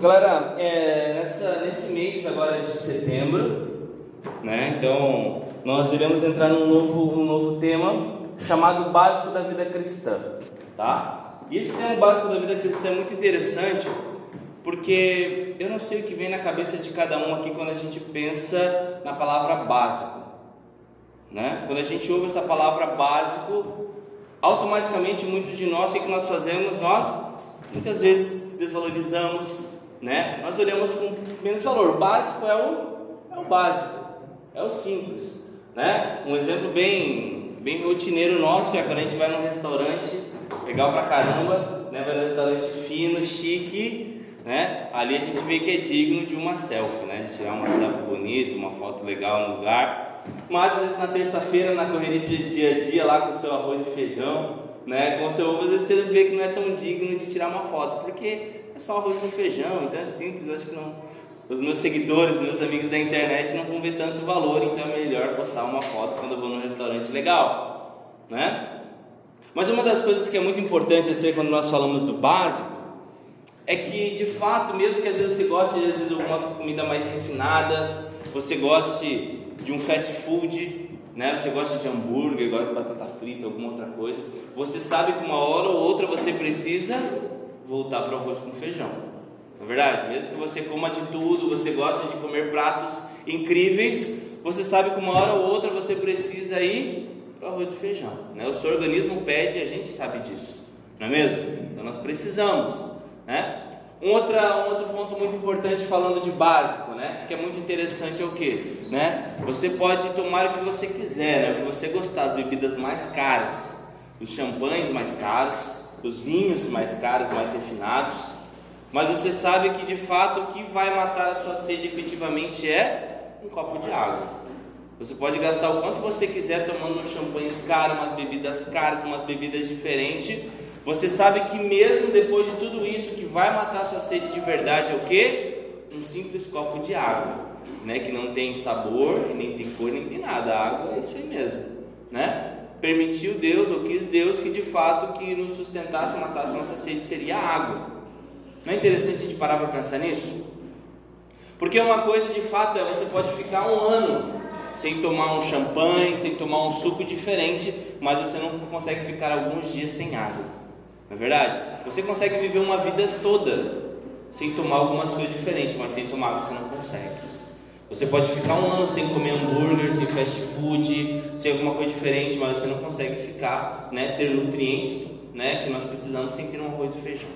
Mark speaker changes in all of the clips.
Speaker 1: Galera, é, nessa, nesse mês agora de setembro, né? Então nós iremos entrar num novo, um novo tema chamado Básico da Vida Cristã, tá? E esse tema básico da vida cristã é muito interessante porque eu não sei o que vem na cabeça de cada um aqui quando a gente pensa na palavra básico, né? Quando a gente ouve essa palavra básico, automaticamente muitos de nós, o que nós fazemos? Nós muitas vezes desvalorizamos, né? Nós olhamos com menos valor. Básico é o, é o básico, é o simples, né? Um exemplo bem, bem rotineiro nosso é quando a gente vai num restaurante, legal pra caramba, né? Vai num restaurante fino, chique, né? Ali a gente vê que é digno de uma selfie, né? De tirar uma selfie bonita, uma foto legal no lugar. Mas às vezes na terça-feira, na correria de dia a dia, lá com o seu arroz e feijão, né? Com o seu ovo, às vezes você vê que não é tão digno de tirar uma foto, porque só arroz com feijão, então é simples, acho que não. Os meus seguidores, meus amigos da internet não vão ver tanto valor, então é melhor postar uma foto quando eu vou num restaurante legal, né? Mas uma das coisas que é muito importante a ser quando nós falamos do básico é que de fato, mesmo que às vezes você goste de às vezes alguma comida mais refinada, você goste de um fast food, né? Você gosta de hambúrguer, gosta de batata frita, alguma outra coisa, você sabe que uma hora ou outra você precisa voltar para o arroz com feijão. Não é verdade? Mesmo que você coma de tudo, você gosta de comer pratos incríveis, você sabe que uma hora ou outra você precisa ir para o arroz e feijão. Né? O seu organismo pede e a gente sabe disso, não é mesmo? Então nós precisamos. Né? Um, outra, um outro ponto muito importante falando de básico, né? que é muito interessante é o que? Né? Você pode tomar o que você quiser, né? o que você gostar, as bebidas mais caras, os champanhes mais caros, os vinhos mais caros, mais refinados, mas você sabe que de fato o que vai matar a sua sede efetivamente é um copo de água. Você pode gastar o quanto você quiser tomando um champanhe caro, umas bebidas caras, umas bebidas diferentes. Você sabe que mesmo depois de tudo isso, o que vai matar a sua sede de verdade é o que? Um simples copo de água, né? Que não tem sabor, nem tem cor, nem tem nada. A água é isso aí mesmo, né? Permitiu Deus, ou quis Deus, que de fato que nos sustentasse, matasse nossa sede seria a água. Não é interessante a gente parar para pensar nisso? Porque uma coisa de fato é você pode ficar um ano sem tomar um champanhe, sem tomar um suco diferente, mas você não consegue ficar alguns dias sem água. Não é verdade? Você consegue viver uma vida toda sem tomar algumas coisas diferentes, mas sem tomar água você não consegue. Você pode ficar um ano sem comer hambúrguer, sem fast food, sem alguma coisa diferente, mas você não consegue ficar, né, ter nutrientes, né, que nós precisamos sem ter um arroz e feijão.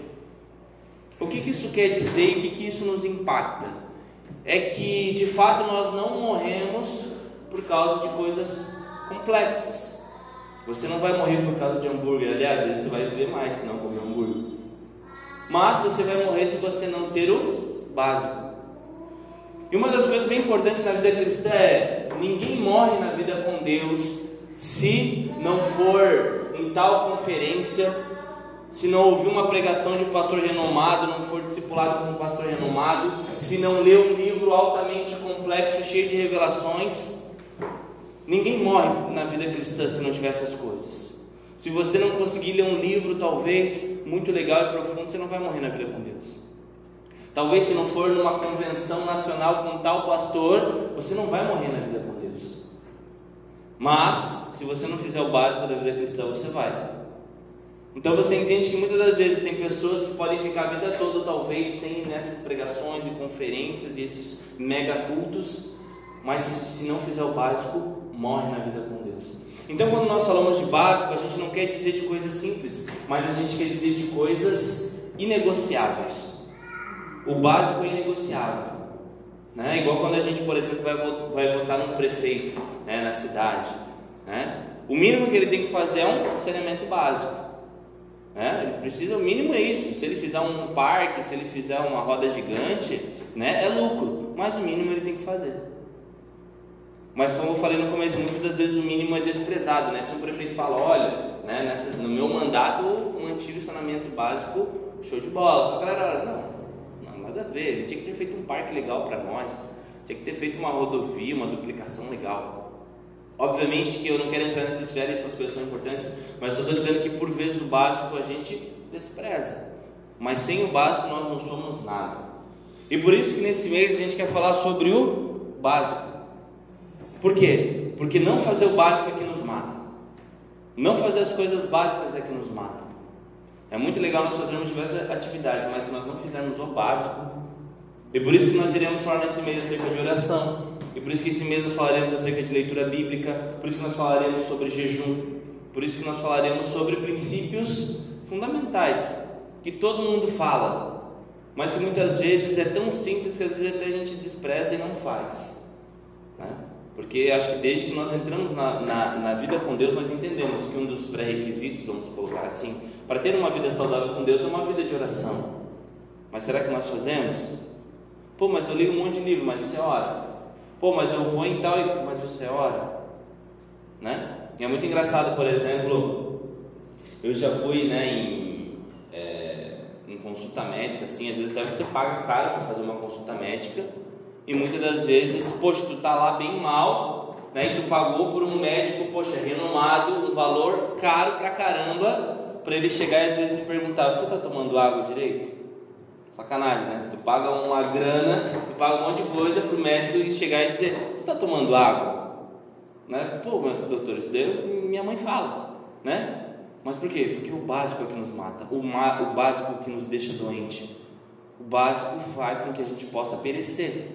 Speaker 1: O que, que isso quer dizer e o que, que isso nos impacta? É que de fato nós não morremos por causa de coisas complexas. Você não vai morrer por causa de hambúrguer, aliás, às vezes você vai viver mais se não comer hambúrguer. Mas você vai morrer se você não ter o básico. E uma das coisas bem importantes na vida cristã é: ninguém morre na vida com Deus se não for em tal conferência, se não ouvir uma pregação de um pastor renomado, não for discipulado por um pastor renomado, se não ler um livro altamente complexo, cheio de revelações. Ninguém morre na vida cristã se não tiver essas coisas. Se você não conseguir ler um livro, talvez muito legal e profundo, você não vai morrer na vida com Deus. Talvez se não for numa convenção nacional com tal pastor, você não vai morrer na vida com Deus. Mas, se você não fizer o básico da vida cristã, você vai. Então você entende que muitas das vezes tem pessoas que podem ficar a vida toda, talvez, sem nessas pregações e conferências e esses mega cultos, mas se, se não fizer o básico, morre na vida com Deus. Então, quando nós falamos de básico, a gente não quer dizer de coisas simples, mas a gente quer dizer de coisas inegociáveis. O básico é inegociável. Né? Igual quando a gente, por exemplo, vai, vai votar num prefeito né, na cidade. Né? O mínimo que ele tem que fazer é um saneamento básico. Né? Ele precisa, o mínimo é isso. Se ele fizer um parque, se ele fizer uma roda gigante, né, é lucro. Mas o mínimo ele tem que fazer. Mas como eu falei no começo, muitas das vezes o mínimo é desprezado. Né? Se um prefeito fala, olha, né, nessa, no meu mandato eu mantive o saneamento básico, show de bola. A galera, não, nada a ver. Ele tinha que ter feito um parque legal para nós, tinha que ter feito uma rodovia, uma duplicação legal. Obviamente que eu não quero entrar nessas esfera, essas coisas são importantes, mas eu estou dizendo que por vezes o básico a gente despreza. Mas sem o básico nós não somos nada. E por isso que nesse mês a gente quer falar sobre o básico. Por quê? Porque não fazer o básico é que nos mata. Não fazer as coisas básicas é que nos mata. É muito legal nós fazermos diversas atividades, mas se nós não fizermos o básico, e por isso que nós iremos falar nesse mês acerca de oração, e por isso que esse mês nós falaremos acerca de leitura bíblica, por isso que nós falaremos sobre jejum, por isso que nós falaremos sobre princípios fundamentais que todo mundo fala, mas que muitas vezes é tão simples que às vezes até a gente despreza e não faz. Né? Porque acho que desde que nós entramos na, na, na vida com Deus, nós entendemos que um dos pré-requisitos, vamos colocar assim, para ter uma vida saudável com Deus é uma vida de oração. Mas será que nós fazemos? Pô, mas eu ligo um monte de livro, mas você ora. Pô, mas eu vou em tal, mas você ora. Né? E é muito engraçado, por exemplo, eu já fui né, em, é, em consulta médica, assim, às vezes deve você paga caro para fazer uma consulta médica, e muitas das vezes, poxa, tu tá lá bem mal, né, e tu pagou por um médico, poxa, renomado, um valor caro pra caramba, para ele chegar e às vezes perguntar, você tá tomando água direito? Sacanagem, né? Tu paga uma grana, tu paga um monte de coisa pro médico chegar e dizer, você está tomando água? Né? Pô, doutor, isso daí minha mãe fala, né? Mas por quê? Porque o básico é o que nos mata, o, ma o básico o que nos deixa doente, o básico faz com que a gente possa perecer.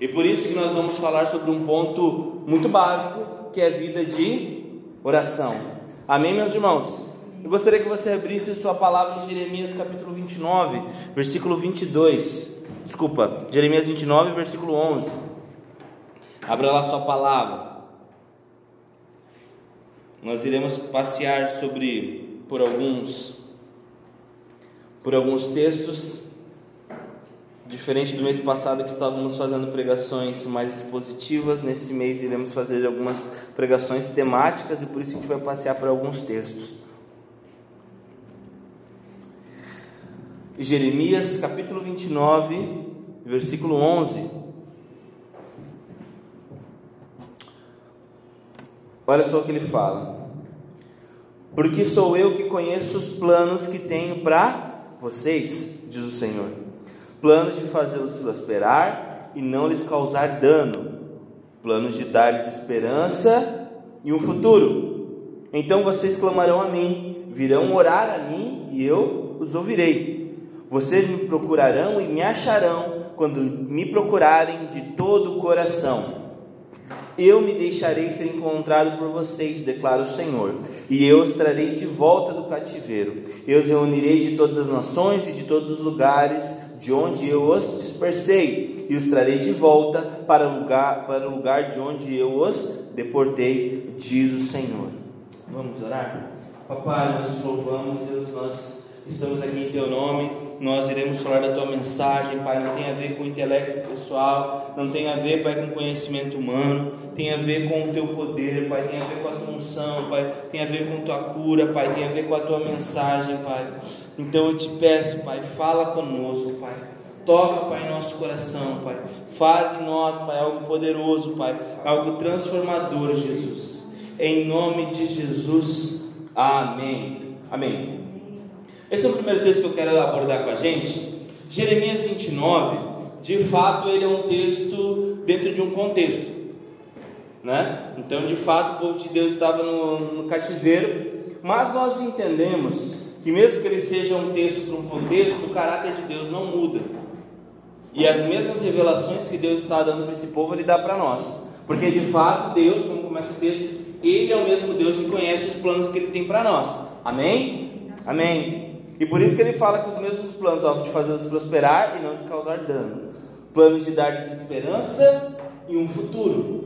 Speaker 1: E por isso que nós vamos falar sobre um ponto muito básico, que é a vida de oração. Amém, meus irmãos? Eu gostaria que você abrisse sua palavra em Jeremias capítulo 29, versículo 22. Desculpa, Jeremias 29, versículo 11. Abra lá sua palavra nós iremos passear sobre por alguns por alguns textos diferente do mês passado que estávamos fazendo pregações mais expositivas, nesse mês iremos fazer algumas pregações temáticas e por isso a gente vai passear por alguns textos. Jeremias capítulo 29, versículo 11. Olha só o que ele fala. Porque sou eu que conheço os planos que tenho para vocês, diz o Senhor. Planos de fazê-los prosperar e não lhes causar dano. Planos de dar-lhes esperança e um futuro. Então vocês clamarão a mim, virão orar a mim e eu os ouvirei. Vocês me procurarão e me acharão quando me procurarem de todo o coração eu me deixarei ser encontrado por vocês, declara o Senhor, e eu os trarei de volta do cativeiro. Eu os reunirei de todas as nações e de todos os lugares de onde eu os dispersei, e os trarei de volta para o lugar, para o lugar de onde eu os deportei, diz o Senhor. Vamos orar? Papai, nós louvamos, Deus, nós estamos aqui em Teu nome nós iremos falar da tua mensagem, Pai. Não tem a ver com intelecto pessoal, não tem a ver, Pai, com conhecimento humano, tem a ver com o teu poder, Pai. Tem a ver com a tua unção, Pai. Tem a ver com a tua cura, Pai. Tem a ver com a tua mensagem, Pai. Então eu te peço, Pai, fala conosco, Pai. Toca, Pai, nosso coração, Pai. Faz em nós, Pai, algo poderoso, Pai. Algo transformador, Jesus. Em nome de Jesus. Amém. Amém. Esse é o primeiro texto que eu quero abordar com a gente. Jeremias 29, de fato, ele é um texto dentro de um contexto, né? Então, de fato, o povo de Deus estava no, no cativeiro, mas nós entendemos que, mesmo que ele seja um texto para um contexto, o caráter de Deus não muda. E as mesmas revelações que Deus está dando para esse povo, Ele dá para nós. Porque de fato, Deus, como começa o texto, Ele é o mesmo Deus que conhece os planos que Ele tem para nós. Amém? Amém. E por isso que ele fala que os mesmos planos são de fazê-los prosperar e não de causar dano. Planos de dar-lhes esperança e um futuro.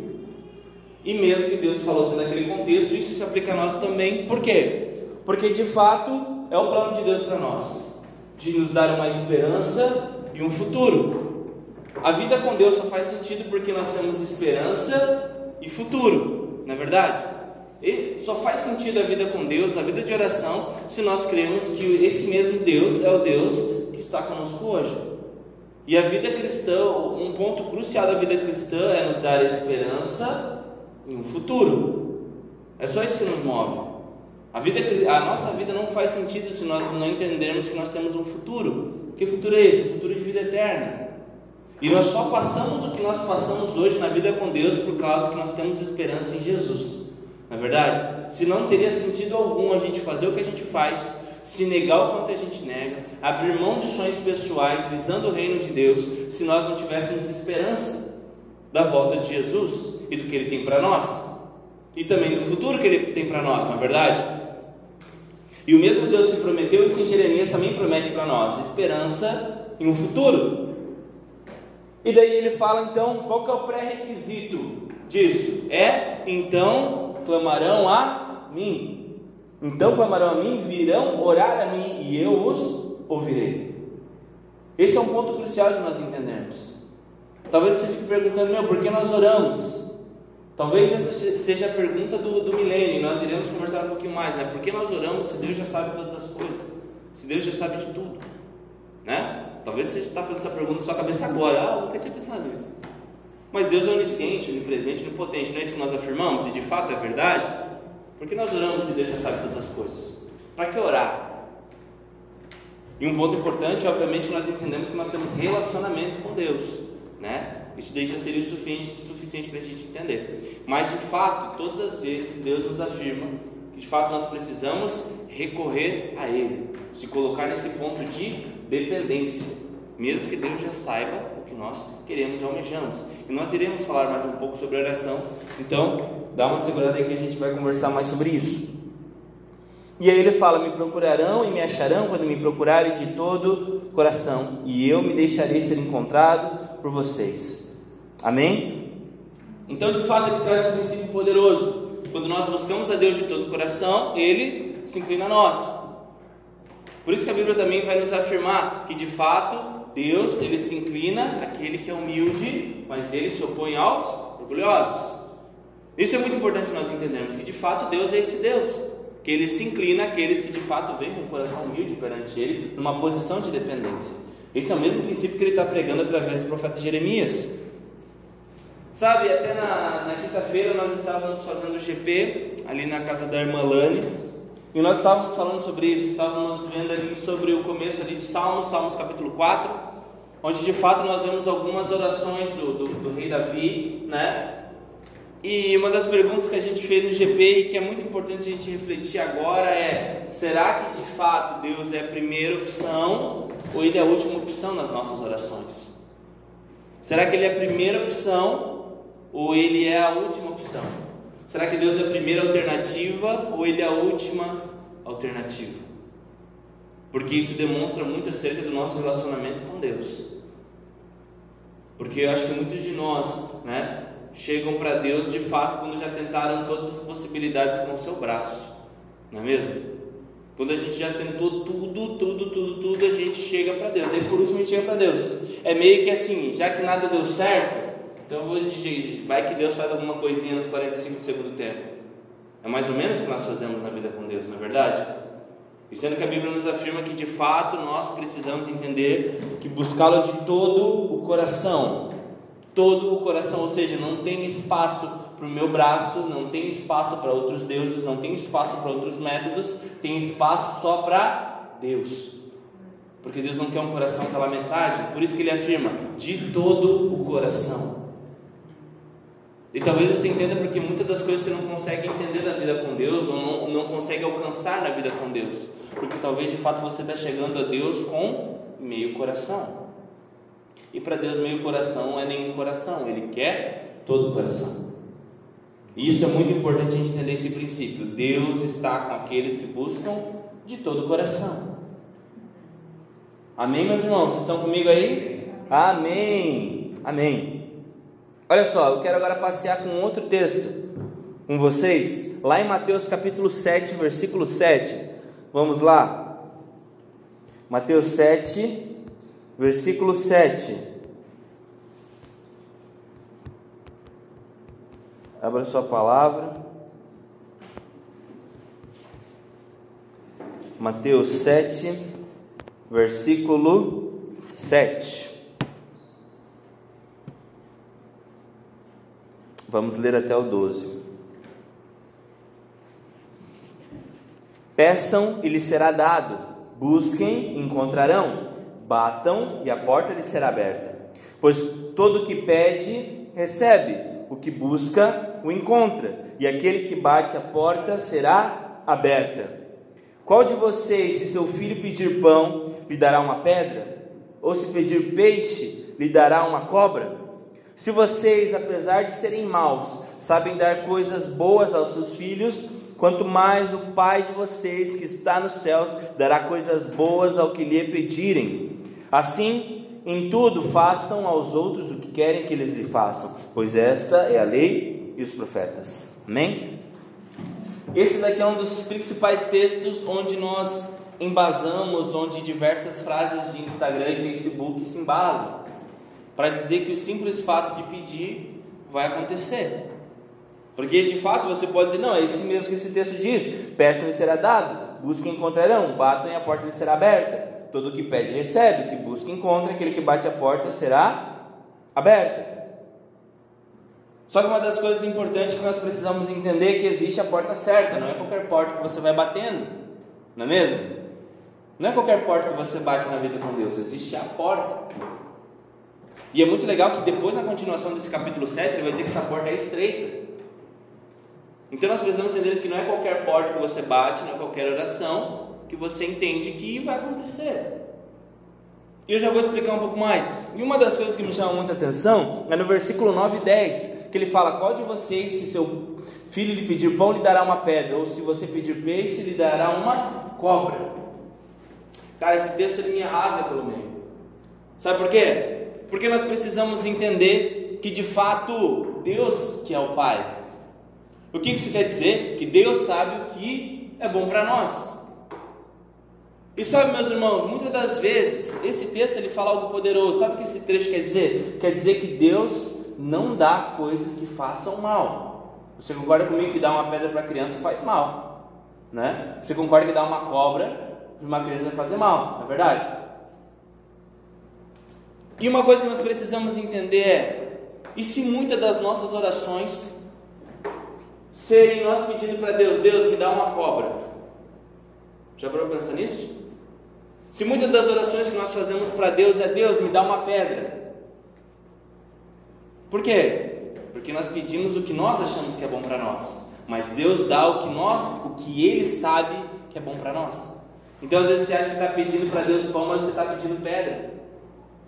Speaker 1: E mesmo que Deus falou naquele contexto, isso se aplica a nós também. Por quê? Porque de fato é o plano de Deus para nós, de nos dar uma esperança e um futuro. A vida com Deus só faz sentido porque nós temos esperança e futuro, não é verdade? E só faz sentido a vida com Deus, a vida de oração, se nós cremos que esse mesmo Deus é o Deus que está conosco hoje. E a vida cristã, um ponto crucial da vida cristã é nos dar esperança e um futuro. É só isso que nos move. A, vida, a nossa vida não faz sentido se nós não entendermos que nós temos um futuro. Que futuro é esse? Futuro de vida eterna. E nós só passamos o que nós passamos hoje na vida com Deus por causa que nós temos esperança em Jesus. Não é verdade? Se não teria sentido algum a gente fazer o que a gente faz, se negar o quanto a gente nega, abrir mão de sonhos pessoais visando o reino de Deus, se nós não tivéssemos esperança da volta de Jesus e do que ele tem para nós, e também do futuro que ele tem para nós, não é verdade? E o mesmo Deus que prometeu isso em Jeremias também promete para nós esperança em um futuro. E daí ele fala então, qual que é o pré-requisito disso? É então clamarão a mim. Então clamarão a mim, virão orar a mim e eu os ouvirei. Esse é um ponto crucial de nós entendermos. Talvez você fique perguntando, meu, por que nós oramos? Talvez essa seja a pergunta do, do milênio, nós iremos conversar um pouquinho mais, né? Por que nós oramos se Deus já sabe todas as coisas? Se Deus já sabe de tudo, né? Talvez você está fazendo essa pergunta na sua cabeça agora. Ah, eu nunca tinha pensado nisso. Mas Deus é onisciente, onipresente, onipotente. Não é isso que nós afirmamos? E de fato é verdade? Por que nós oramos se Deus já sabe todas as coisas? Para que orar? E um ponto importante, obviamente, que nós entendemos que nós temos relacionamento com Deus, né? Isso daí já seria o suficiente, para a gente entender. Mas de fato, todas as vezes Deus nos afirma que de fato nós precisamos recorrer a Ele, se colocar nesse ponto de dependência, mesmo que Deus já saiba nós queremos e almejamos. E nós iremos falar mais um pouco sobre oração, então dá uma segurada aí que a gente vai conversar mais sobre isso. E aí ele fala: Me procurarão e me acharão quando me procurarem de todo coração, e eu me deixarei ser encontrado por vocês. Amém? Então, de fato, ele traz um princípio poderoso. Quando nós buscamos a Deus de todo coração, ele se inclina a nós. Por isso que a Bíblia também vai nos afirmar que de fato Deus ele se inclina àquele que é humilde, mas ele se opõe aos orgulhosos. Isso é muito importante nós entendermos que de fato Deus é esse Deus, que ele se inclina àqueles que de fato vêm com o coração humilde perante ele, numa posição de dependência. Esse é o mesmo princípio que ele está pregando através do profeta Jeremias. Sabe, até na, na quinta-feira nós estávamos fazendo o GP ali na casa da irmã Lani, e nós estávamos falando sobre isso, estávamos vendo ali sobre o começo ali de Salmos, Salmos capítulo 4, onde de fato nós vemos algumas orações do, do, do rei Davi, né? E uma das perguntas que a gente fez no GP e que é muito importante a gente refletir agora é: será que de fato Deus é a primeira opção ou Ele é a última opção nas nossas orações? Será que Ele é a primeira opção ou Ele é a última opção? Será que Deus é a primeira alternativa ou Ele é a última alternativa? Porque isso demonstra muito acerca do nosso relacionamento com Deus. Porque eu acho que muitos de nós, né, chegam para Deus de fato quando já tentaram todas as possibilidades com o seu braço, não é mesmo? Quando a gente já tentou tudo, tudo, tudo, tudo, a gente chega para Deus. Aí por último a gente chega para Deus. É meio que assim, já que nada deu certo, então eu vou dizer, vai que Deus faz alguma coisinha nos 45 do segundo tempo. É mais ou menos o que nós fazemos na vida com Deus, não é verdade? E sendo que a Bíblia nos afirma que de fato nós precisamos entender que buscá-lo de todo o coração, todo o coração, ou seja, não tem espaço para o meu braço, não tem espaço para outros deuses, não tem espaço para outros métodos, tem espaço só para Deus. Porque Deus não quer um coração pela metade, por isso que ele afirma de todo o coração. E talvez você entenda porque muitas das coisas você não consegue entender na vida com Deus ou não, não consegue alcançar na vida com Deus. Porque talvez de fato você está chegando a Deus com meio coração. E para Deus, meio coração não é nenhum coração, Ele quer todo o coração. E isso é muito importante a gente entender esse princípio. Deus está com aqueles que buscam de todo o coração. Amém, meus irmãos? Vocês estão comigo aí? Amém. Amém. Olha só, eu quero agora passear com outro texto com vocês, lá em Mateus capítulo 7, versículo 7. Vamos lá. Mateus 7, versículo 7. Abra sua palavra. Mateus 7, versículo 7. Vamos ler até o 12. Peçam e lhes será dado, busquem, encontrarão batam e a porta lhe será aberta. Pois todo o que pede, recebe, o que busca, o encontra, e aquele que bate a porta será aberta. Qual de vocês, se seu filho pedir pão, lhe dará uma pedra? Ou se pedir peixe, lhe dará uma cobra? Se vocês, apesar de serem maus, sabem dar coisas boas aos seus filhos, quanto mais o Pai de vocês que está nos céus dará coisas boas ao que lhe pedirem. Assim, em tudo façam aos outros o que querem que eles lhe façam, pois esta é a lei e os profetas. Amém? Esse daqui é um dos principais textos onde nós embasamos, onde diversas frases de Instagram e Facebook se embasam, para dizer que o simples fato de pedir vai acontecer. Porque de fato você pode dizer, não, é isso mesmo que esse texto diz: peçam e será dado, busquem e encontrarão, batam e a porta lhe será aberta. Todo o que pede recebe, o que busca encontra, aquele que bate a porta será aberta. Só que uma das coisas importantes que nós precisamos entender é que existe a porta certa, não é qualquer porta que você vai batendo, não é mesmo? Não é qualquer porta que você bate na vida com Deus, existe a porta. E é muito legal que depois, na continuação desse capítulo 7, ele vai dizer que essa porta é estreita. Então nós precisamos entender que não é qualquer porta que você bate, não é qualquer oração que você entende que vai acontecer. E eu já vou explicar um pouco mais. E uma das coisas que me chama muita atenção é no versículo 9 e 10, que ele fala: Qual de vocês, se seu filho lhe pedir pão, lhe dará uma pedra? Ou se você pedir peixe, lhe dará uma cobra? Cara, esse texto ele me arrasa pelo meio. Sabe por quê? Porque nós precisamos entender que de fato Deus que é o Pai. O que isso quer dizer? Que Deus sabe o que é bom para nós. E sabe, meus irmãos, muitas das vezes esse texto ele fala algo poderoso. Sabe o que esse trecho quer dizer? Quer dizer que Deus não dá coisas que façam mal. Você concorda comigo que dar uma pedra para criança faz mal, né? Você concorda que dar uma cobra para uma criança vai fazer mal, não é verdade? E uma coisa que nós precisamos entender é: e se muitas das nossas orações serem nós pedindo para Deus, Deus me dá uma cobra? Já parou para pensar nisso? Se muitas das orações que nós fazemos para Deus é Deus, me dá uma pedra. Por quê? Porque nós pedimos o que nós achamos que é bom para nós, mas Deus dá o que nós, o que Ele sabe que é bom para nós. Então às vezes você acha que está pedindo para Deus pão, mas você está pedindo pedra.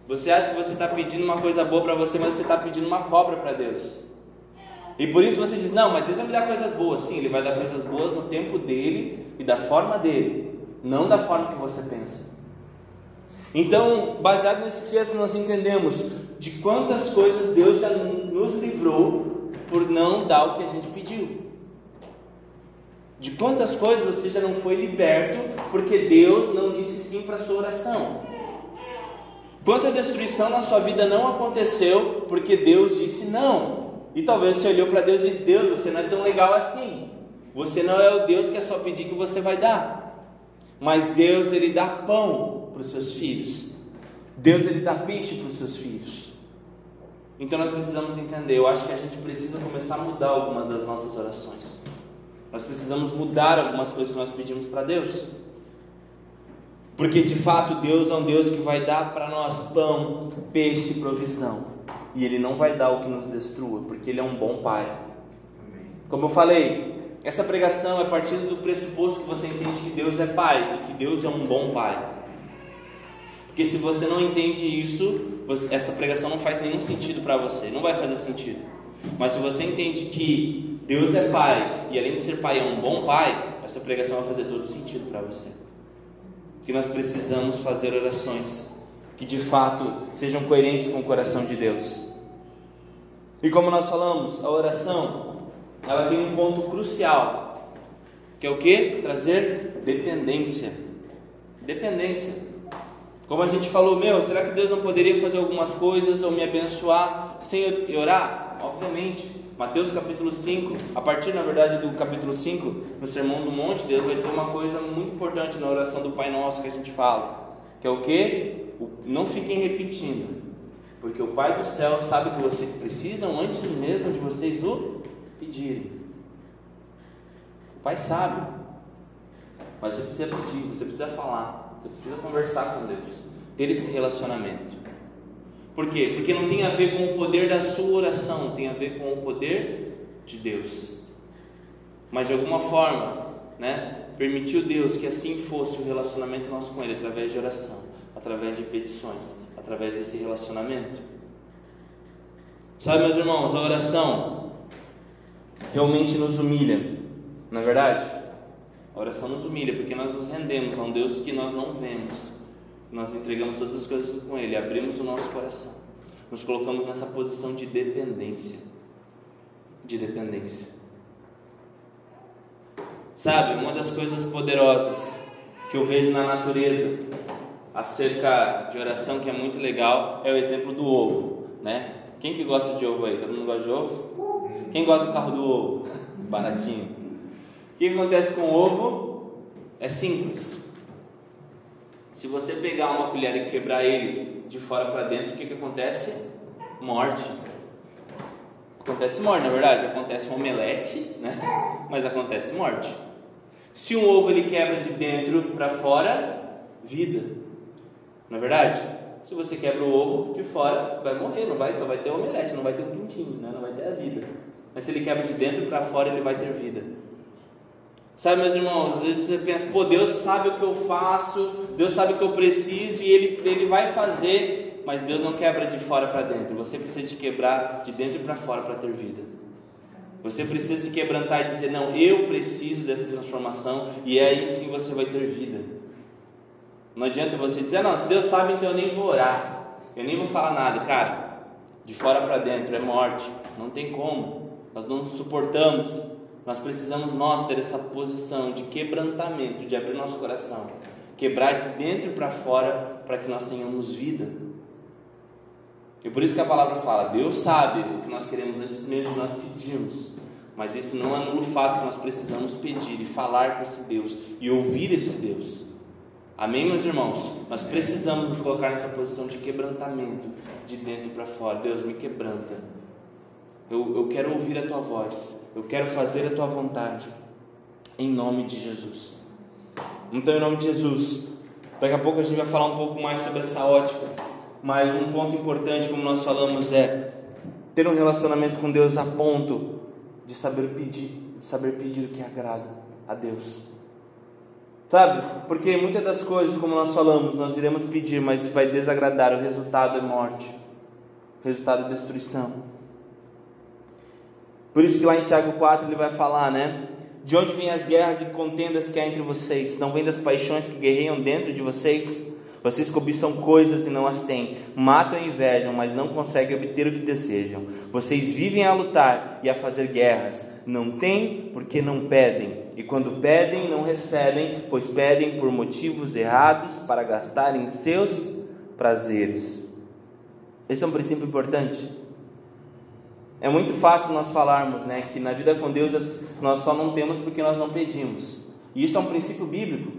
Speaker 1: Você acha que você está pedindo uma coisa boa para você, mas você está pedindo uma cobra para Deus. E por isso você diz: Não, mas Deus vai me dar coisas boas. Sim, Ele vai dar coisas boas no tempo dele e da forma dele, não da forma que você pensa. Então, baseado nesse texto, nós entendemos de quantas coisas Deus já nos livrou por não dar o que a gente pediu. De quantas coisas você já não foi liberto porque Deus não disse sim para a sua oração. Quanta destruição na sua vida não aconteceu porque Deus disse não. E talvez você olhou para Deus e disse: Deus, você não é tão legal assim. Você não é o Deus que é só pedir que você vai dar. Mas Deus, Ele dá pão para os seus filhos. Deus ele dá peixe para os seus filhos. Então nós precisamos entender, eu acho que a gente precisa começar a mudar algumas das nossas orações. Nós precisamos mudar algumas coisas que nós pedimos para Deus. Porque de fato Deus é um Deus que vai dar para nós pão, peixe e provisão. E Ele não vai dar o que nos destrua, porque Ele é um bom Pai. Como eu falei, essa pregação é partindo do pressuposto que você entende que Deus é Pai e que Deus é um bom Pai. Porque se você não entende isso, essa pregação não faz nenhum sentido para você, não vai fazer sentido. Mas se você entende que Deus é Pai e além de ser Pai é um bom Pai, essa pregação vai fazer todo sentido para você. Que nós precisamos fazer orações que de fato sejam coerentes com o coração de Deus. E como nós falamos, a oração ela tem um ponto crucial, que é o que? Trazer dependência. Dependência. Como a gente falou, meu, será que Deus não poderia fazer algumas coisas ou me abençoar sem eu orar? Obviamente. Mateus capítulo 5, a partir na verdade do capítulo 5, no Sermão do Monte, Deus vai dizer uma coisa muito importante na oração do Pai Nosso que a gente fala, que é o que? Não fiquem repetindo, porque o Pai do céu sabe que vocês precisam antes mesmo de vocês o pedirem. O Pai sabe, mas você precisa pedir, você precisa falar. Você precisa conversar com Deus.
Speaker 2: ter esse relacionamento. Por quê? Porque não tem a ver com o poder da sua oração, tem a ver com o poder de Deus. Mas de alguma forma, né, permitiu Deus que assim fosse o relacionamento nosso com Ele através de oração, através de petições, através desse relacionamento. Sabe, meus irmãos, a oração realmente nos humilha, não é verdade? A oração nos humilha porque nós nos rendemos a um Deus que nós não vemos. Nós entregamos todas as coisas com Ele, abrimos o nosso coração, nos colocamos nessa posição de dependência. De dependência. Sabe, uma das coisas poderosas que eu vejo na natureza acerca de oração que é muito legal é o exemplo do ovo, né? Quem que gosta de ovo aí? Todo mundo gosta de ovo? Quem gosta do carro do ovo? Baratinho. O que acontece com o ovo? É simples. Se você pegar uma colher e quebrar ele de fora para dentro, o que, que acontece? Morte. Acontece morte, na verdade. Acontece um omelete, né? Mas acontece morte. Se um ovo ele quebra de dentro para fora, vida. Não é verdade? Se você quebra o ovo de fora, vai morrer, não vai, só vai ter o omelete, não vai ter o pintinho, né? não vai ter a vida. Mas se ele quebra de dentro para fora, ele vai ter vida. Sabe, meus irmãos, às vezes você pensa, pô, Deus sabe o que eu faço, Deus sabe o que eu preciso e Ele, ele vai fazer, mas Deus não quebra de fora para dentro. Você precisa de quebrar de dentro para fora para ter vida. Você precisa se quebrantar e dizer: Não, eu preciso dessa transformação, e aí sim você vai ter vida. Não adianta você dizer: Não, se Deus sabe, então eu nem vou orar, eu nem vou falar nada, cara. De fora para dentro é morte, não tem como, nós não suportamos. Nós precisamos nós ter essa posição de quebrantamento, de abrir nosso coração, quebrar de dentro para fora, para que nós tenhamos vida. E por isso que a palavra fala: Deus sabe o que nós queremos antes mesmo de nós pedirmos. Mas isso não anula o fato que nós precisamos pedir e falar com esse Deus e ouvir esse Deus. Amém, meus irmãos? Nós precisamos nos colocar nessa posição de quebrantamento, de dentro para fora. Deus me quebranta. Eu, eu quero ouvir a tua voz. Eu quero fazer a tua vontade, em nome de Jesus. Então, em nome de Jesus, daqui a pouco a gente vai falar um pouco mais sobre essa ótica, mas um ponto importante, como nós falamos, é ter um relacionamento com Deus a ponto de saber pedir, de saber pedir o que agrada a Deus. Sabe? Porque muitas das coisas, como nós falamos, nós iremos pedir, mas vai desagradar, o resultado é morte, o resultado é destruição. Por isso que lá em Tiago 4 ele vai falar, né? De onde vêm as guerras e contendas que há entre vocês? Não vêm das paixões que guerreiam dentro de vocês? Vocês cobiçam coisas e não as têm, matam e invejam, mas não conseguem obter o que desejam. Vocês vivem a lutar e a fazer guerras, não têm porque não pedem. E quando pedem, não recebem, pois pedem por motivos errados para gastarem seus prazeres. Esse é um princípio importante. É muito fácil nós falarmos né, que na vida com Deus nós só não temos porque nós não pedimos. E isso é um princípio bíblico.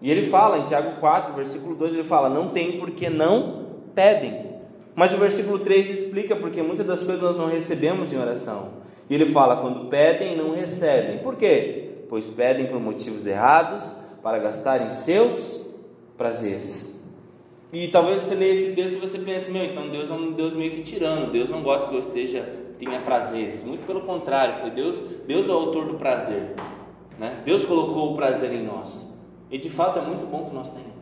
Speaker 2: E ele fala em Tiago 4, versículo 2, ele fala: Não tem porque não pedem. Mas o versículo 3 explica porque muitas das coisas nós não recebemos em oração. E ele fala: Quando pedem, não recebem. Por quê? Pois pedem por motivos errados, para gastarem seus prazeres. E talvez você leia esse texto e você pense: Meu, então Deus é um Deus meio que tirano. Deus não gosta que eu esteja tenha prazeres. Muito pelo contrário, foi Deus, Deus é o autor do prazer. Né? Deus colocou o prazer em nós. E de fato é muito bom que nós tenhamos.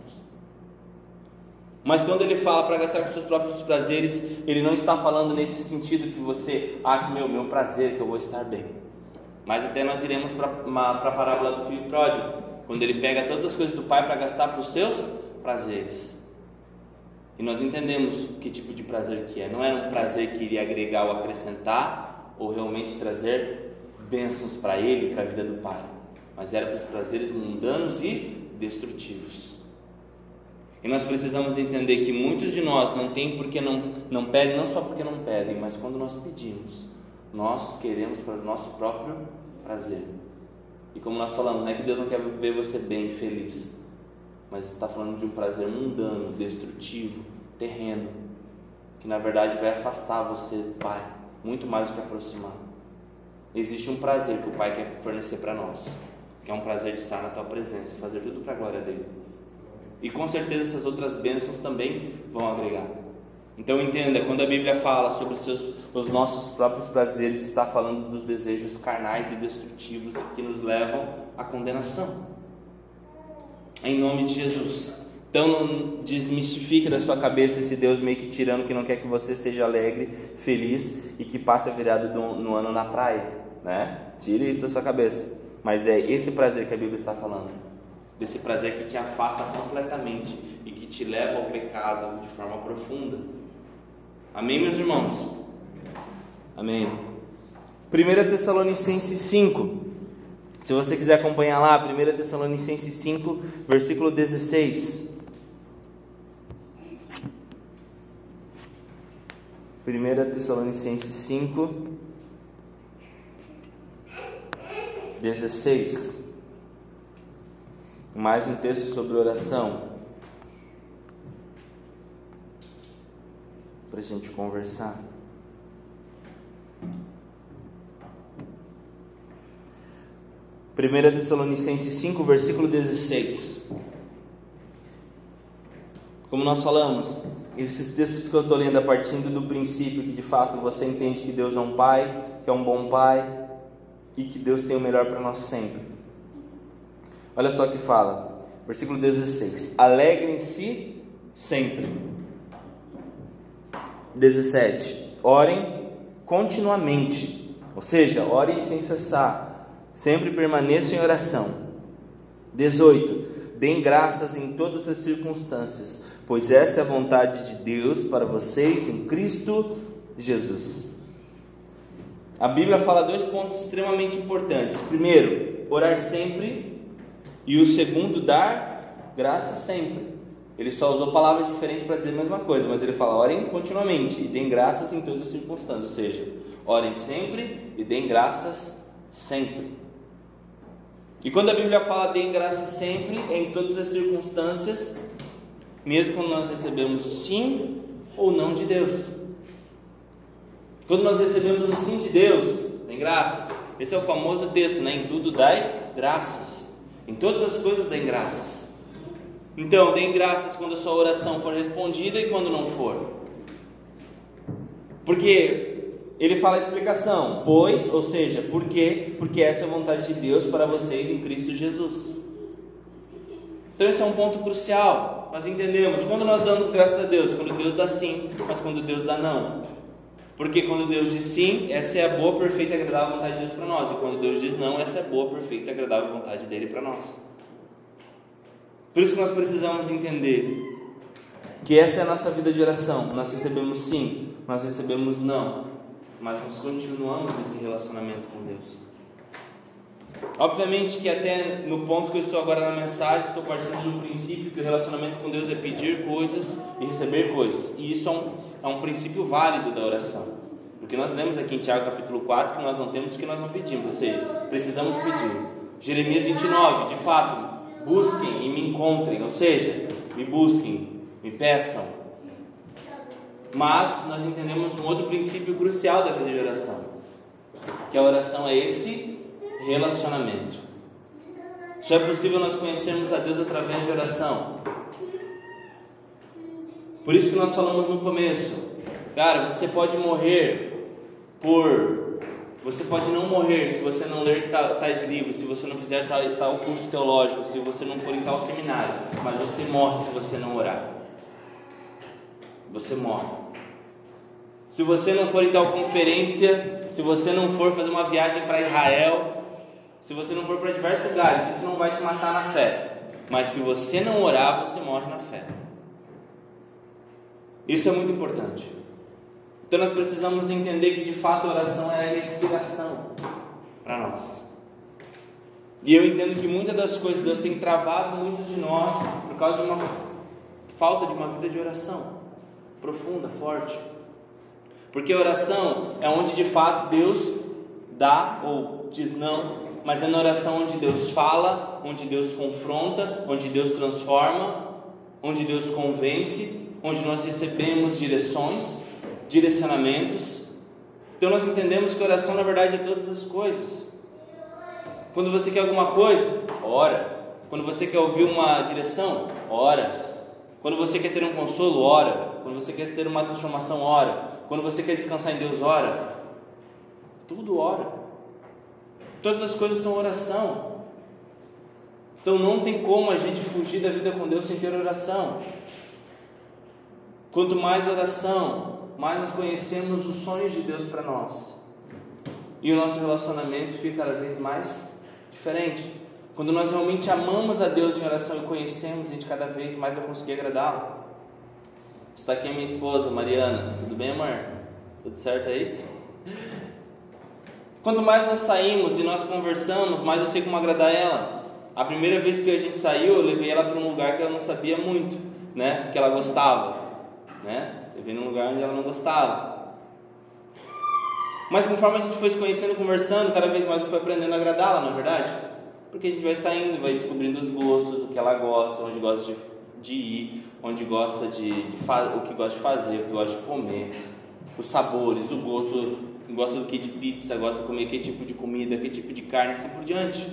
Speaker 2: Mas quando ele fala para gastar com seus próprios prazeres, ele não está falando nesse sentido que você acha, meu, meu prazer, que eu vou estar bem. Mas até nós iremos para a parábola do filho pródigo, quando ele pega todas as coisas do pai para gastar para os seus prazeres. E nós entendemos que tipo de prazer que é. Não era um prazer que iria agregar ou acrescentar, ou realmente trazer bênçãos para ele, para a vida do Pai. Mas era para os prazeres mundanos e destrutivos. E nós precisamos entender que muitos de nós não têm porque não, não pedem, não só porque não pedem, mas quando nós pedimos, nós queremos para o nosso próprio prazer. E como nós falamos, não é que Deus não quer ver você bem, feliz, mas está falando de um prazer mundano, destrutivo, terreno, que na verdade vai afastar você do Pai, muito mais do que aproximar. Existe um prazer que o Pai quer fornecer para nós, que é um prazer de estar na tua presença, fazer tudo para a glória dele. E com certeza essas outras bênçãos também vão agregar. Então entenda, quando a Bíblia fala sobre os, seus, os nossos próprios prazeres, está falando dos desejos carnais e destrutivos que nos levam à condenação. Em nome de Jesus. Então não desmistifique da sua cabeça esse Deus meio que tirando que não quer que você seja alegre, feliz e que passe a virada do, no ano na praia, né? Tire isso da sua cabeça. Mas é esse prazer que a Bíblia está falando. Desse prazer que te afasta completamente e que te leva ao pecado de forma profunda. Amém, meus irmãos? Amém. 1 Tessalonicenses 5. Se você quiser acompanhar lá, 1 Tessalonicenses 5, versículo 16. 1 Tessalonicenses 5, 16. Mais um texto sobre oração. Para a gente conversar. Primeira Tessalonicenses 5, versículo 16. Como nós falamos, esses textos que eu estou lendo a partir do princípio que de fato você entende que Deus é um Pai, que é um bom Pai, e que Deus tem o melhor para nós sempre. Olha só o que fala, versículo 16: Alegrem-se sempre. 17: Orem continuamente, ou seja, orem sem cessar, sempre permaneçam em oração. 18: Deem graças em todas as circunstâncias, pois essa é a vontade de Deus para vocês em Cristo Jesus. A Bíblia fala dois pontos extremamente importantes. Primeiro, orar sempre, e o segundo, dar graça sempre. Ele só usou palavras diferentes para dizer a mesma coisa, mas ele fala: orem continuamente e deem graças em todas as circunstâncias. Ou seja, orem sempre e deem graças sempre. E quando a Bíblia fala deem graças sempre, é em todas as circunstâncias, mesmo quando nós recebemos o sim ou não de Deus. Quando nós recebemos o sim de Deus, tem graças. Esse é o famoso texto, né? Em tudo dai graças. Em todas as coisas dai graças. Então, deem graças quando a sua oração for respondida e quando não for. Porque ele fala a explicação, pois, ou seja, por quê? Porque essa é a vontade de Deus para vocês em Cristo Jesus. Então esse é um ponto crucial. Nós entendemos quando nós damos graças a Deus, quando Deus dá sim, mas quando Deus dá não. Porque quando Deus diz sim, essa é a boa, perfeita e agradável vontade de Deus para nós. E quando Deus diz não, essa é a boa, perfeita e agradável vontade dele para nós. Por isso que nós precisamos entender que essa é a nossa vida de oração. Nós recebemos sim, nós recebemos não, mas nós continuamos nesse relacionamento com Deus. Obviamente que até no ponto que eu estou agora na mensagem, estou partindo do princípio que o relacionamento com Deus é pedir coisas e receber coisas. E isso é um, é um princípio válido da oração. Porque nós lemos aqui em Tiago capítulo 4 que nós não temos o que nós não pedimos, ou seja, precisamos pedir. Jeremias 29, de fato, busquem e me encontrem, ou seja, me busquem, me peçam. Mas nós entendemos um outro princípio crucial da vida de oração, que a oração é esse relacionamento. Só é possível nós conhecermos a Deus através de oração. Por isso que nós falamos no começo, cara, você pode morrer por. Você pode não morrer se você não ler tais livros, se você não fizer tal, tal curso teológico, se você não for em tal seminário, mas você morre se você não orar. Você morre. Se você não for em tal conferência, se você não for fazer uma viagem para Israel, se você não for para diversos lugares, isso não vai te matar na fé. Mas se você não orar, você morre na fé. Isso é muito importante. Então nós precisamos entender que de fato a oração é a respiração para nós. E eu entendo que muitas das coisas Deus tem travado muitos de nós por causa de uma falta de uma vida de oração profunda, forte. Porque oração é onde de fato Deus dá ou diz não, mas é na oração onde Deus fala, onde Deus confronta, onde Deus transforma, onde Deus convence, onde nós recebemos direções, direcionamentos. Então nós entendemos que oração na verdade é todas as coisas. Quando você quer alguma coisa, ora. Quando você quer ouvir uma direção, ora. Quando você quer ter um consolo, ora. Quando você quer ter uma transformação, ora. Quando você quer descansar em Deus, ora. Tudo ora. Todas as coisas são oração. Então não tem como a gente fugir da vida com Deus sem ter oração. Quanto mais oração, mais nós conhecemos os sonhos de Deus para nós. E o nosso relacionamento fica cada vez mais diferente. Quando nós realmente amamos a Deus em oração e conhecemos, a gente cada vez mais vai conseguir agradá-lo. Está aqui a minha esposa, Mariana. Tudo bem, amor? Tudo certo aí? Quanto mais nós saímos e nós conversamos, mais eu sei como agradar ela. A primeira vez que a gente saiu, eu levei ela para um lugar que ela não sabia muito, né? Que ela gostava, né? Levei num lugar onde ela não gostava. Mas conforme a gente foi se conhecendo, conversando, cada vez mais eu fui aprendendo a agradá-la, não é verdade? Porque a gente vai saindo, vai descobrindo os gostos, o que ela gosta, onde gosta de, de ir, onde gosta de, de o que gosta de fazer, o que gosta de comer, os sabores, o gosto, gosta do que de pizza, gosta de comer que tipo de comida, que tipo de carne, assim por diante.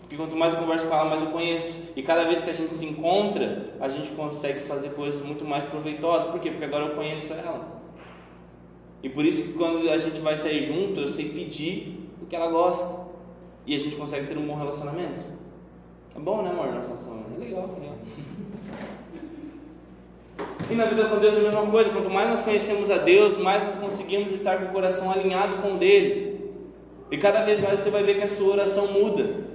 Speaker 2: Porque quanto mais eu converso com ela, mais eu conheço. E cada vez que a gente se encontra, a gente consegue fazer coisas muito mais proveitosas. Por quê? Porque agora eu conheço ela. E por isso que quando a gente vai sair junto, eu sei pedir o que ela gosta. E a gente consegue ter um bom relacionamento. É bom, né, amor? Relacionamento. É legal, é legal. E na vida com Deus é a mesma coisa. Quanto mais nós conhecemos a Deus, mais nós conseguimos estar com o coração alinhado com o dele. E cada vez mais você vai ver que a sua oração muda.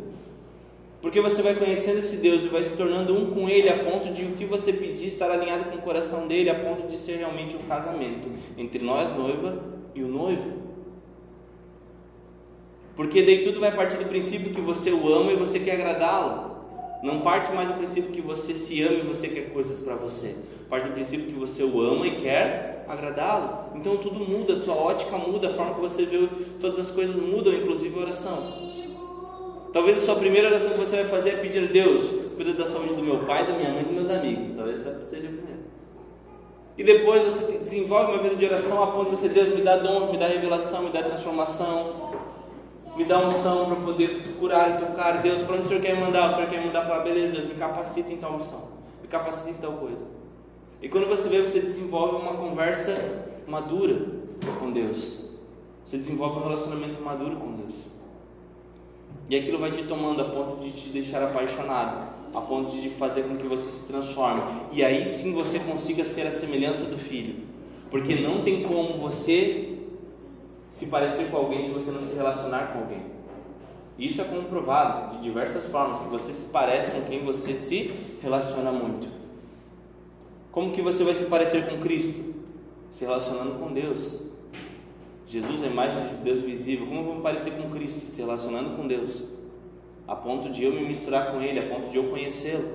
Speaker 2: Porque você vai conhecendo esse Deus e vai se tornando um com Ele, a ponto de o que você pedir estar alinhado com o coração dele, a ponto de ser realmente um casamento entre nós, noiva, e o noivo. Porque daí tudo vai partir do princípio que você o ama e você quer agradá-lo. Não parte mais do princípio que você se ama e você quer coisas para você. Parte do princípio que você o ama e quer agradá-lo. Então tudo muda, a tua ótica muda, a forma que você vê todas as coisas mudam, inclusive a oração. Talvez a sua primeira oração que você vai fazer é pedir Deus, cuida da saúde do meu pai, da minha mãe e dos meus amigos. Talvez essa seja a primeira. E depois você desenvolve uma vida de oração a ponto de você, Deus, me dá dons, me dá revelação, me dá transformação, me dá unção para poder curar e tocar. Deus, para onde o Senhor quer me mandar? O Senhor quer me mandar para beleza, Deus, me capacita em tal missão, me capacita em tal coisa. E quando você vê, você desenvolve uma conversa madura com Deus. Você desenvolve um relacionamento maduro com Deus. E aquilo vai te tomando a ponto de te deixar apaixonado, a ponto de fazer com que você se transforme. E aí sim você consiga ser a semelhança do filho. Porque não tem como você se parecer com alguém se você não se relacionar com alguém. Isso é comprovado de diversas formas, que você se parece com quem você se relaciona muito. Como que você vai se parecer com Cristo? Se relacionando com Deus. Jesus é a imagem de Deus visível. Como eu vou me parecer com Cristo? Se relacionando com Deus. A ponto de eu me misturar com Ele, a ponto de eu conhecê-lo.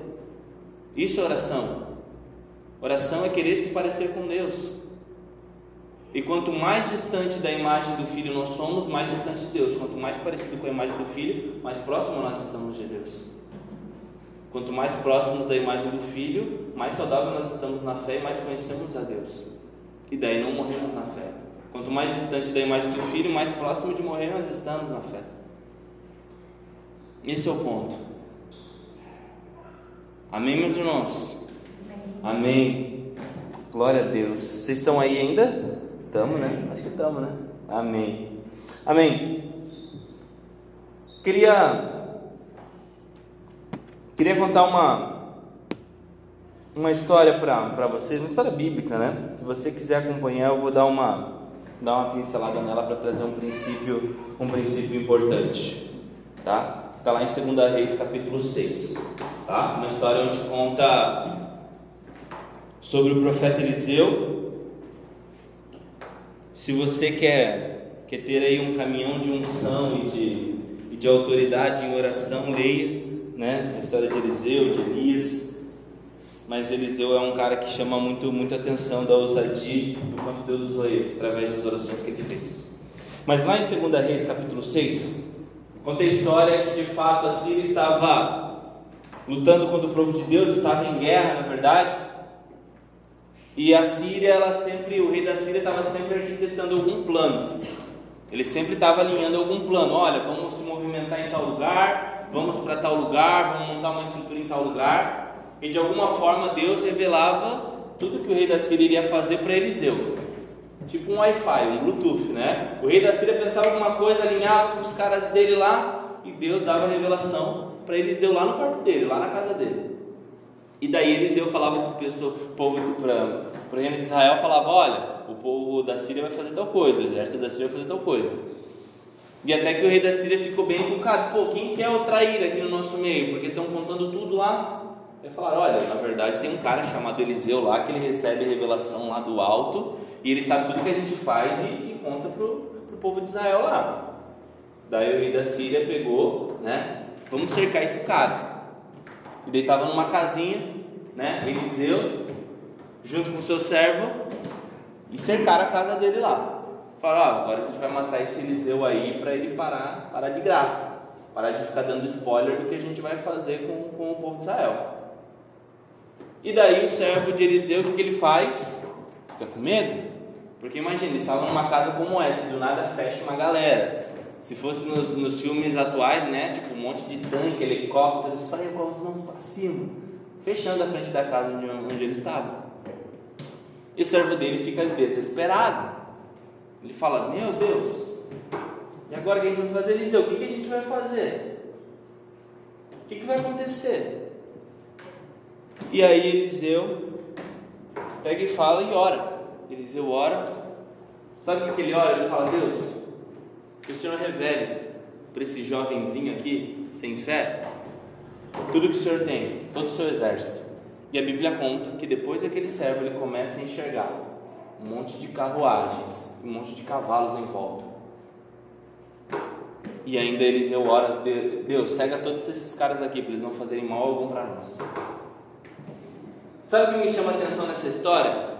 Speaker 2: Isso é oração. Oração é querer se parecer com Deus. E quanto mais distante da imagem do Filho nós somos, mais distante de Deus. Quanto mais parecido com a imagem do Filho, mais próximo nós estamos de Deus. Quanto mais próximos da imagem do Filho, mais saudável nós estamos na fé e mais conhecemos a Deus. E daí não morremos na fé. Quanto mais distante da imagem do filho, mais próximo de morrer nós estamos na fé. Esse é o ponto. Amém, meus irmãos? Amém. Glória a Deus. Vocês estão aí ainda? Estamos, né? Acho que estamos, né? Amém. Amém. Queria queria contar uma uma história para vocês, uma história bíblica, né? Se você quiser acompanhar, eu vou dar uma dar uma pincelada nela para trazer um princípio, um princípio importante, tá? Está lá em 2 Reis capítulo 6, tá? Uma história onde conta sobre o profeta Eliseu. Se você quer, quer ter aí um caminhão de unção e de, e de autoridade em oração, leia né? a história de Eliseu, de Elias mas Eliseu é um cara que chama muito, muita atenção da ousadia do quanto Deus usou ele através das orações que ele fez. Mas lá em 2 Reis capítulo 6, conta a história que de fato a Síria estava lutando contra o povo de Deus, estava em guerra, na verdade. E a Síria, ela sempre, o rei da Síria estava sempre arquitetando algum plano. Ele sempre estava alinhando algum plano. Olha, vamos se movimentar em tal lugar, vamos para tal lugar, vamos montar uma estrutura em tal lugar. e de alguma forma Deus revelava tudo que o rei da Síria iria fazer para Eliseu. Tipo um Wi-Fi, um Bluetooth, né? O rei da Síria pensava alguma coisa, alinhava com os caras dele lá e Deus dava a revelação para Eliseu lá no quarto dele, lá na casa dele. E daí Eliseu falava para o povo, para o reino de Israel, falava, olha, o povo da Síria vai fazer tal coisa, o exército da Síria vai fazer tal coisa. E até que o rei da Síria ficou bem educado, pô, quem quer o trair aqui no nosso meio? Porque estão contando tudo lá. Aí falaram, olha, na verdade tem um cara chamado Eliseu lá, que ele recebe a revelação lá do alto, e ele sabe tudo que a gente faz e, e conta pro, pro povo de Israel lá. Daí o rei da Síria pegou, né? Vamos cercar esse cara. E daí estava numa casinha, né? Eliseu, junto com seu servo, e cercaram a casa dele lá. Falaram, ah, agora a gente vai matar esse Eliseu aí para ele parar, parar de graça. Parar de ficar dando spoiler do que a gente vai fazer com, com o povo de Israel. E daí o servo de Eliseu, o que, que ele faz? Fica com medo. Porque imagina, ele estava numa casa como essa, do nada fecha uma galera. Se fosse nos, nos filmes atuais, né? Tipo um monte de tanque, helicóptero, sai com as mãos para cima, fechando a frente da casa onde, onde ele estava. E o servo dele fica desesperado. Ele fala: Meu Deus, e agora o que a gente vai fazer, Eliseu? O que, a gente vai fazer? O que, vai acontecer? E aí Eliseu pega e fala e ora. Eliseu ora. Sabe o que ele ora? Ele fala: Deus, que o Senhor revele para esse jovenzinho aqui, sem fé, tudo que o Senhor tem, todo o seu exército. E a Bíblia conta que depois daquele servo ele começa a enxergar um monte de carruagens, um monte de cavalos em volta. E ainda Eliseu ora, Deus, cega todos esses caras aqui para eles não fazerem mal algum para nós. Sabe o que me chama a atenção nessa história?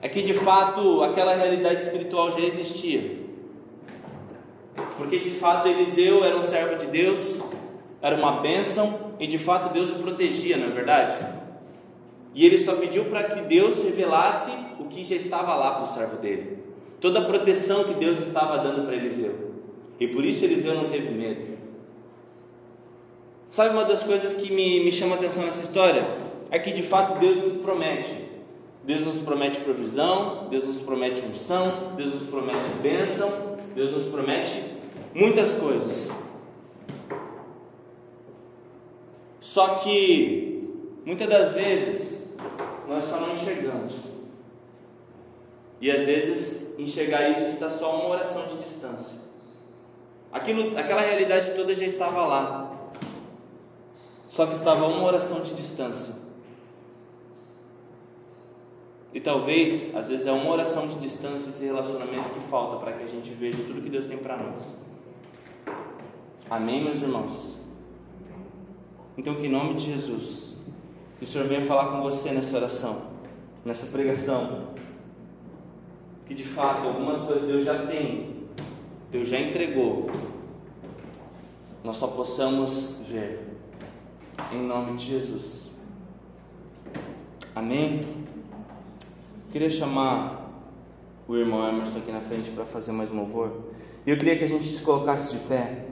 Speaker 2: É que de fato aquela realidade espiritual já existia porque de fato Eliseu era um servo de Deus, era uma bênção e de fato Deus o protegia, não é verdade? E ele só pediu para que Deus revelasse o que já estava lá para o servo dele, toda a proteção que Deus estava dando para Eliseu, e por isso Eliseu não teve medo. Sabe uma das coisas que me, me chama a atenção nessa história? É que de fato Deus nos promete. Deus nos promete provisão, Deus nos promete unção, Deus nos promete bênção, Deus nos promete muitas coisas. Só que muitas das vezes nós só não enxergamos. E às vezes enxergar isso está só uma oração de distância. Aquilo, aquela realidade toda já estava lá. Só que estava uma oração de distância. E talvez, às vezes, é uma oração de distância esse relacionamento que falta para que a gente veja tudo que Deus tem para nós. Amém, meus irmãos? Então, que em nome de Jesus, que o Senhor venha falar com você nessa oração, nessa pregação, que de fato algumas coisas Deus já tem, Deus já entregou, nós só possamos ver, em nome de Jesus. Amém? queria chamar o irmão Emerson aqui na frente para fazer mais um louvor. E eu queria que a gente se colocasse de pé.